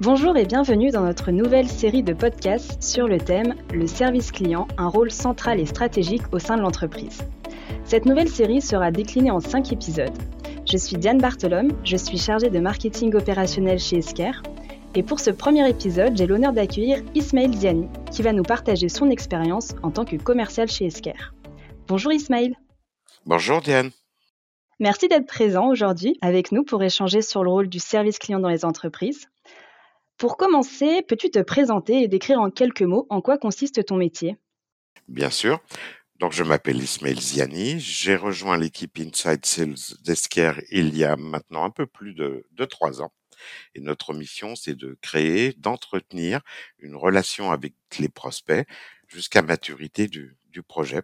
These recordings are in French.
Bonjour et bienvenue dans notre nouvelle série de podcasts sur le thème Le service client, un rôle central et stratégique au sein de l'entreprise. Cette nouvelle série sera déclinée en 5 épisodes. Je suis Diane Bartolome, je suis chargée de marketing opérationnel chez Esker. Et pour ce premier épisode, j'ai l'honneur d'accueillir Ismaël Ziani, qui va nous partager son expérience en tant que commercial chez Esker. Bonjour Ismaël. Bonjour Diane. Merci d'être présent aujourd'hui avec nous pour échanger sur le rôle du service client dans les entreprises. Pour commencer, peux-tu te présenter et décrire en quelques mots en quoi consiste ton métier? Bien sûr. Donc, je m'appelle Ismaël Ziani. J'ai rejoint l'équipe Inside Sales d'Esquer il y a maintenant un peu plus de, de trois ans. Et notre mission, c'est de créer, d'entretenir une relation avec les prospects jusqu'à maturité du, du projet.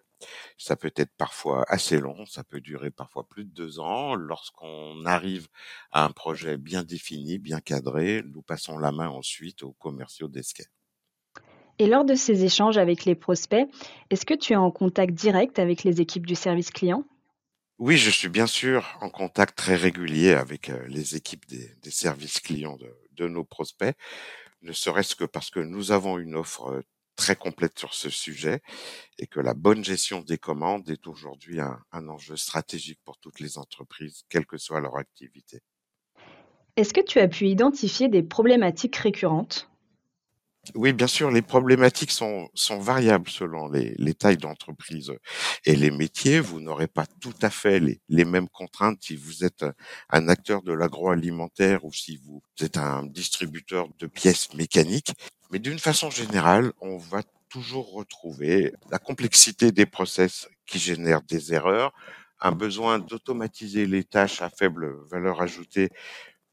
Ça peut être parfois assez long, ça peut durer parfois plus de deux ans. Lorsqu'on arrive à un projet bien défini, bien cadré, nous passons la main ensuite aux commerciaux d'Esquer. Et lors de ces échanges avec les prospects, est-ce que tu es en contact direct avec les équipes du service client? Oui, je suis bien sûr en contact très régulier avec euh, les équipes des, des services clients de, de, nos prospects, ne serait-ce que parce que nous avons une offre euh, très complète sur ce sujet et que la bonne gestion des commandes est aujourd'hui un, enjeu stratégique pour toutes les entreprises, quelle que soit leur activité. Est-ce que tu as pu identifier des problématiques récurrentes? Oui, bien sûr, les problématiques sont, variables selon les, les tailles d'entreprise et les métiers. Vous n'aurez pas tout à fait les, les, mêmes contraintes si vous êtes un acteur de l'agroalimentaire ou si vous êtes un distributeur de pièces mécaniques. Mais d'une façon générale, on va toujours retrouver la complexité des process qui génèrent des erreurs, un besoin d'automatiser les tâches à faible valeur ajoutée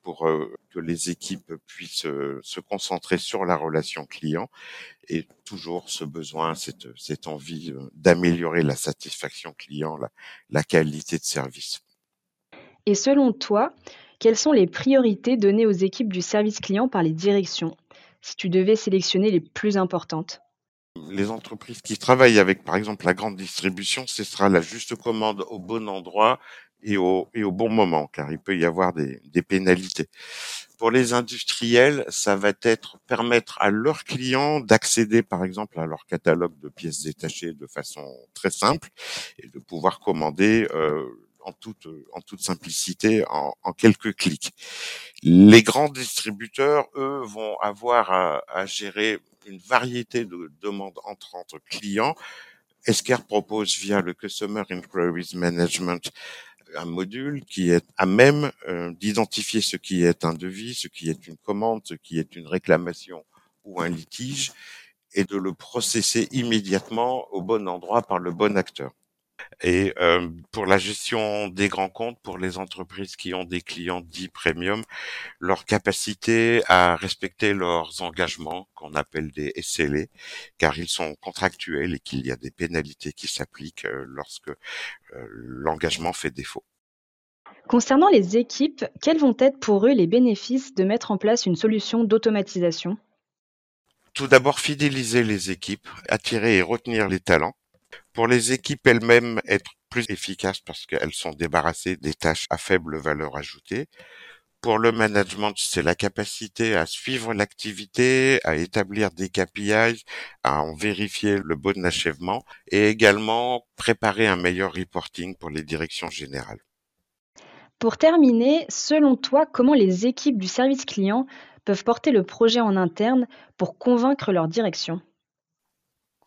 pour que les équipes puissent se concentrer sur la relation client et toujours ce besoin, cette, cette envie d'améliorer la satisfaction client, la, la qualité de service. Et selon toi, quelles sont les priorités données aux équipes du service client par les directions, si tu devais sélectionner les plus importantes? Les entreprises qui travaillent avec, par exemple, la grande distribution, ce sera la juste commande au bon endroit et au, et au bon moment, car il peut y avoir des, des pénalités. Pour les industriels, ça va être permettre à leurs clients d'accéder, par exemple, à leur catalogue de pièces détachées de façon très simple et de pouvoir commander euh, en toute, en toute simplicité en, en, quelques clics. Les grands distributeurs, eux, vont avoir à, à gérer une variété de demandes entrantes clients. Esker propose via le Customer Inquiries Management un module qui est à même euh, d'identifier ce qui est un devis, ce qui est une commande, ce qui est une réclamation ou un litige, et de le processer immédiatement au bon endroit par le bon acteur. Et euh, pour la gestion des grands comptes, pour les entreprises qui ont des clients dits premium, leur capacité à respecter leurs engagements, qu'on appelle des SLA, car ils sont contractuels et qu'il y a des pénalités qui s'appliquent euh, lorsque euh, l'engagement fait défaut. Concernant les équipes, quels vont être pour eux les bénéfices de mettre en place une solution d'automatisation? Tout d'abord, fidéliser les équipes, attirer et retenir les talents pour les équipes elles-mêmes, être plus efficaces parce qu'elles sont débarrassées des tâches à faible valeur ajoutée. Pour le management, c'est la capacité à suivre l'activité, à établir des KPIs, à en vérifier le bon achèvement et également préparer un meilleur reporting pour les directions générales. Pour terminer, selon toi, comment les équipes du service client peuvent porter le projet en interne pour convaincre leur direction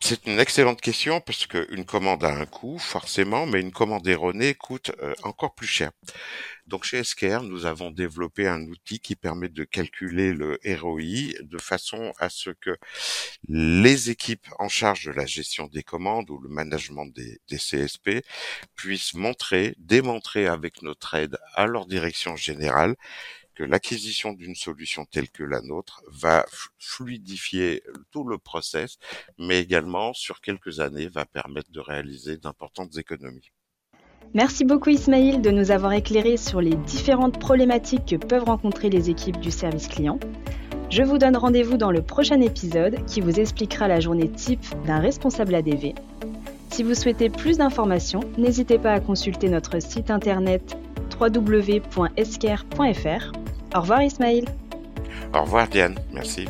c'est une excellente question parce qu'une commande a un coût, forcément, mais une commande erronée coûte euh, encore plus cher. Donc chez Esker, nous avons développé un outil qui permet de calculer le ROI de façon à ce que les équipes en charge de la gestion des commandes ou le management des CSP puissent montrer, démontrer avec notre aide à leur direction générale que l'acquisition d'une solution telle que la nôtre va fluidifier tout le process, mais également sur quelques années va permettre de réaliser d'importantes économies. Merci beaucoup Ismail de nous avoir éclairé sur les différentes problématiques que peuvent rencontrer les équipes du service client. Je vous donne rendez-vous dans le prochain épisode qui vous expliquera la journée type d'un responsable ADV. Si vous souhaitez plus d'informations, n'hésitez pas à consulter notre site internet www.esquer.fr. Au revoir Ismail. Au revoir Diane, merci.